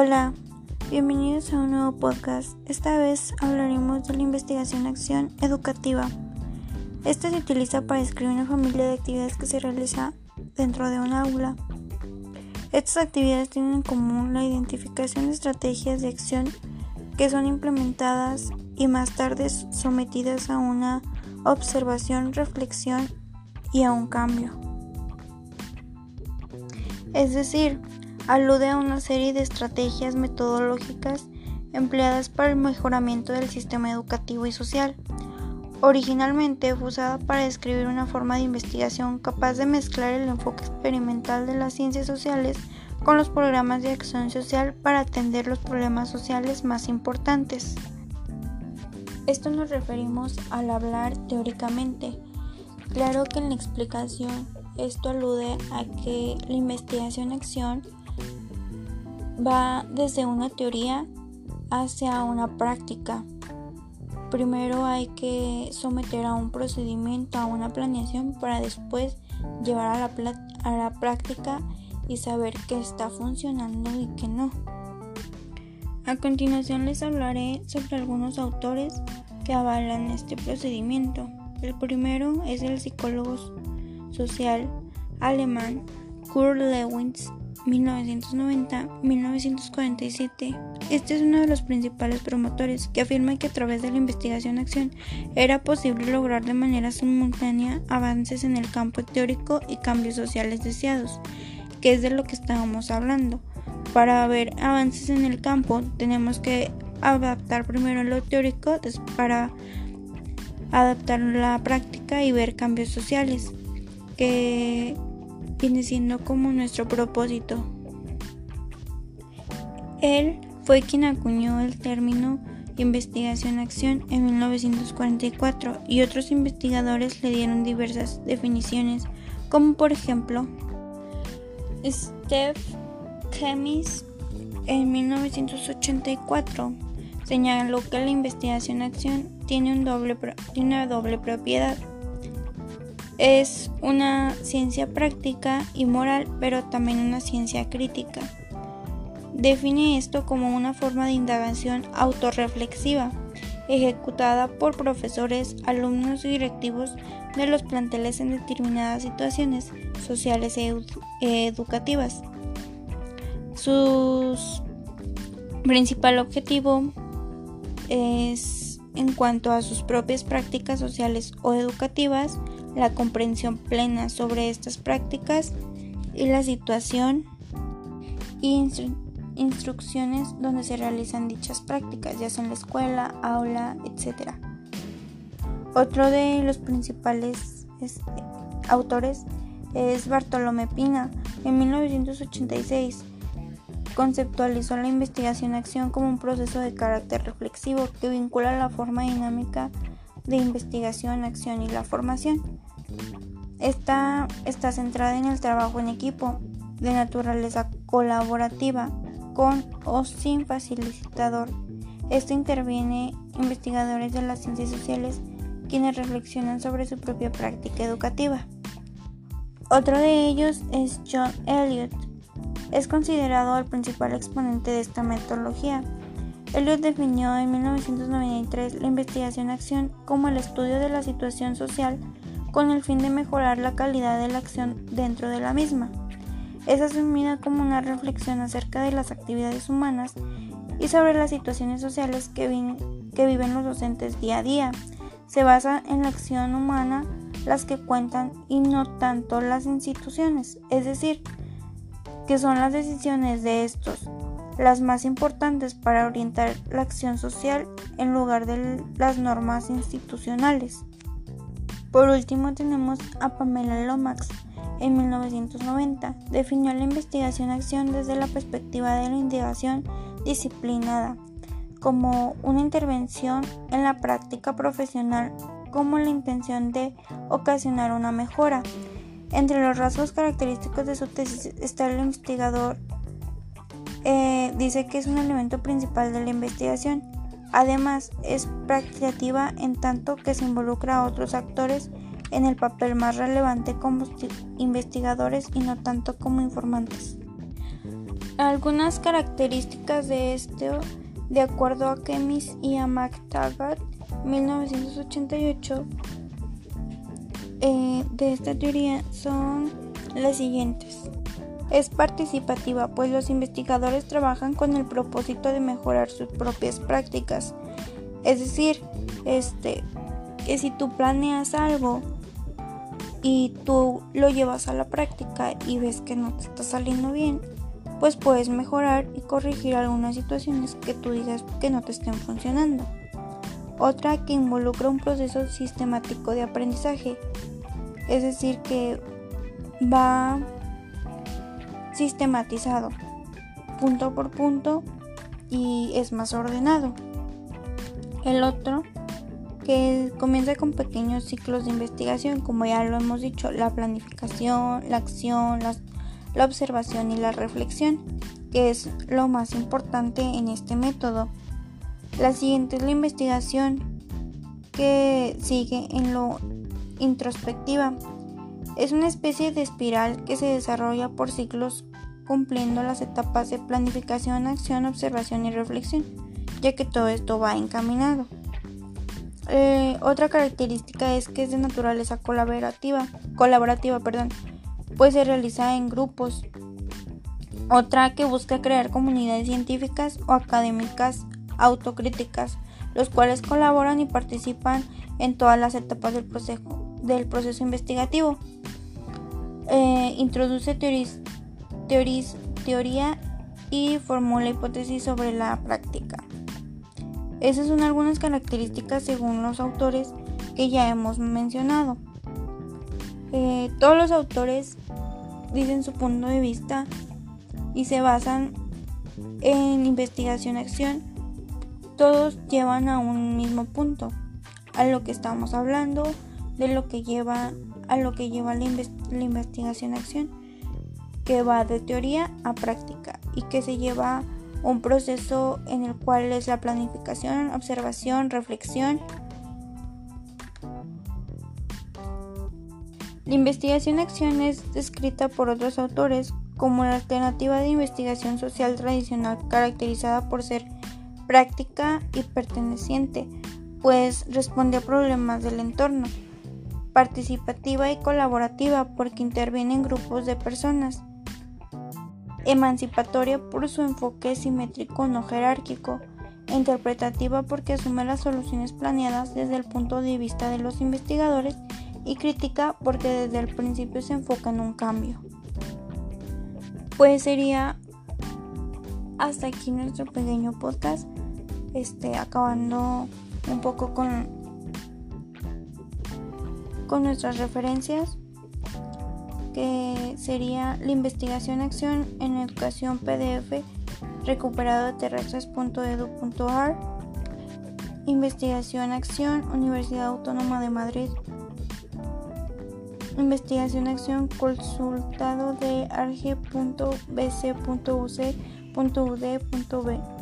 Hola, bienvenidos a un nuevo podcast. Esta vez hablaremos de la investigación-acción educativa. Esta se utiliza para describir una familia de actividades que se realiza dentro de un aula. Estas actividades tienen en común la identificación de estrategias de acción que son implementadas y más tarde sometidas a una observación, reflexión y a un cambio. Es decir, alude a una serie de estrategias metodológicas empleadas para el mejoramiento del sistema educativo y social. Originalmente fue usada para describir una forma de investigación capaz de mezclar el enfoque experimental de las ciencias sociales con los programas de acción social para atender los problemas sociales más importantes. Esto nos referimos al hablar teóricamente. Claro que en la explicación esto alude a que la investigación-acción va desde una teoría hacia una práctica. Primero hay que someter a un procedimiento, a una planeación para después llevar a la, a la práctica y saber qué está funcionando y qué no. A continuación les hablaré sobre algunos autores que avalan este procedimiento. El primero es el psicólogo social alemán Kurt Lewins 1990-1947. Este es uno de los principales promotores que afirma que a través de la investigación-acción era posible lograr de manera simultánea avances en el campo teórico y cambios sociales deseados, que es de lo que estábamos hablando. Para ver avances en el campo tenemos que adaptar primero lo teórico para adaptar la práctica y ver cambios sociales que viene siendo como nuestro propósito. Él fue quien acuñó el término investigación-acción en 1944 y otros investigadores le dieron diversas definiciones, como por ejemplo Steph Chemis en 1984 señaló que la investigación-acción tiene, tiene una doble propiedad es una ciencia práctica y moral, pero también una ciencia crítica. Define esto como una forma de indagación autorreflexiva, ejecutada por profesores, alumnos y directivos de los planteles en determinadas situaciones sociales e educativas. Su principal objetivo es, en cuanto a sus propias prácticas sociales o educativas, la comprensión plena sobre estas prácticas y la situación y instrucciones donde se realizan dichas prácticas, ya sea en la escuela, aula, etc. Otro de los principales autores es Bartolomé Pina. En 1986 conceptualizó la investigación-acción como un proceso de carácter reflexivo que vincula la forma dinámica de investigación, acción y la formación. Esta está centrada en el trabajo en equipo de naturaleza colaborativa con o sin facilitador. Esto interviene investigadores de las ciencias sociales quienes reflexionan sobre su propia práctica educativa. Otro de ellos es John Elliot. Es considerado el principal exponente de esta metodología. Elliot definió en 1993 la investigación-acción como el estudio de la situación social con el fin de mejorar la calidad de la acción dentro de la misma. Es asumida como una reflexión acerca de las actividades humanas y sobre las situaciones sociales que, viven los docentes día a día. Se basa en la acción humana las que cuentan y no tanto las instituciones, es decir, que son las decisiones de estos las más importantes para orientar la acción social en lugar de las normas institucionales. Por último tenemos a Pamela Lomax. En 1990 definió la investigación-acción desde la perspectiva de la indagación disciplinada como una intervención en la práctica profesional como la intención de ocasionar una mejora. Entre los rasgos característicos de su tesis está el investigador eh, dice que es un elemento principal de la investigación Además, es practicativa en tanto que se involucra a otros actores en el papel más relevante como investigadores y no tanto como informantes. Algunas características de esto, de acuerdo a Kemis y a McTaggart, 1988, eh, de esta teoría son las siguientes. Es participativa, pues los investigadores trabajan con el propósito de mejorar sus propias prácticas. Es decir, este, que si tú planeas algo y tú lo llevas a la práctica y ves que no te está saliendo bien, pues puedes mejorar y corregir algunas situaciones que tú digas que no te estén funcionando. Otra que involucra un proceso sistemático de aprendizaje, es decir, que va sistematizado, punto por punto, y es más ordenado. El otro que comienza con pequeños ciclos de investigación, como ya lo hemos dicho, la planificación, la acción, la observación y la reflexión, que es lo más importante en este método. La siguiente es la investigación, que sigue en lo introspectiva. Es una especie de espiral que se desarrolla por ciclos cumpliendo las etapas de planificación, acción, observación y reflexión, ya que todo esto va encaminado. Eh, otra característica es que es de naturaleza colaborativa, colaborativa, perdón, pues se realiza en grupos. Otra que busca crear comunidades científicas o académicas autocríticas, los cuales colaboran y participan en todas las etapas del proceso, del proceso investigativo. Eh, introduce teoría y formula hipótesis sobre la práctica. Esas son algunas características según los autores que ya hemos mencionado. Eh, todos los autores dicen su punto de vista y se basan en investigación-acción. Todos llevan a un mismo punto, a lo que estamos hablando, de lo que lleva a lo que lleva la, investigación-acción, que va de teoría a práctica y que se lleva un proceso en el cual es la planificación, observación, reflexión. La investigación-acción es descrita por otros autores como la alternativa de investigación social tradicional caracterizada por ser práctica y perteneciente, pues responde a problemas del entorno, participativa y colaborativa porque interviene en grupos de personas, emancipatoria por su enfoque simétrico no jerárquico, interpretativa porque asume las soluciones planeadas desde el punto de vista de los investigadores y crítica porque desde el principio se enfoca en un cambio. Pues sería hasta aquí nuestro pequeño podcast, este, acabando un poco con, con nuestras referencias que sería la investigación-acción en educación PDF recuperado de terrestres.edu.ar Investigación-acción Universidad Autónoma de Madrid Investigación-acción consultado de arge.bc.uc.ud.b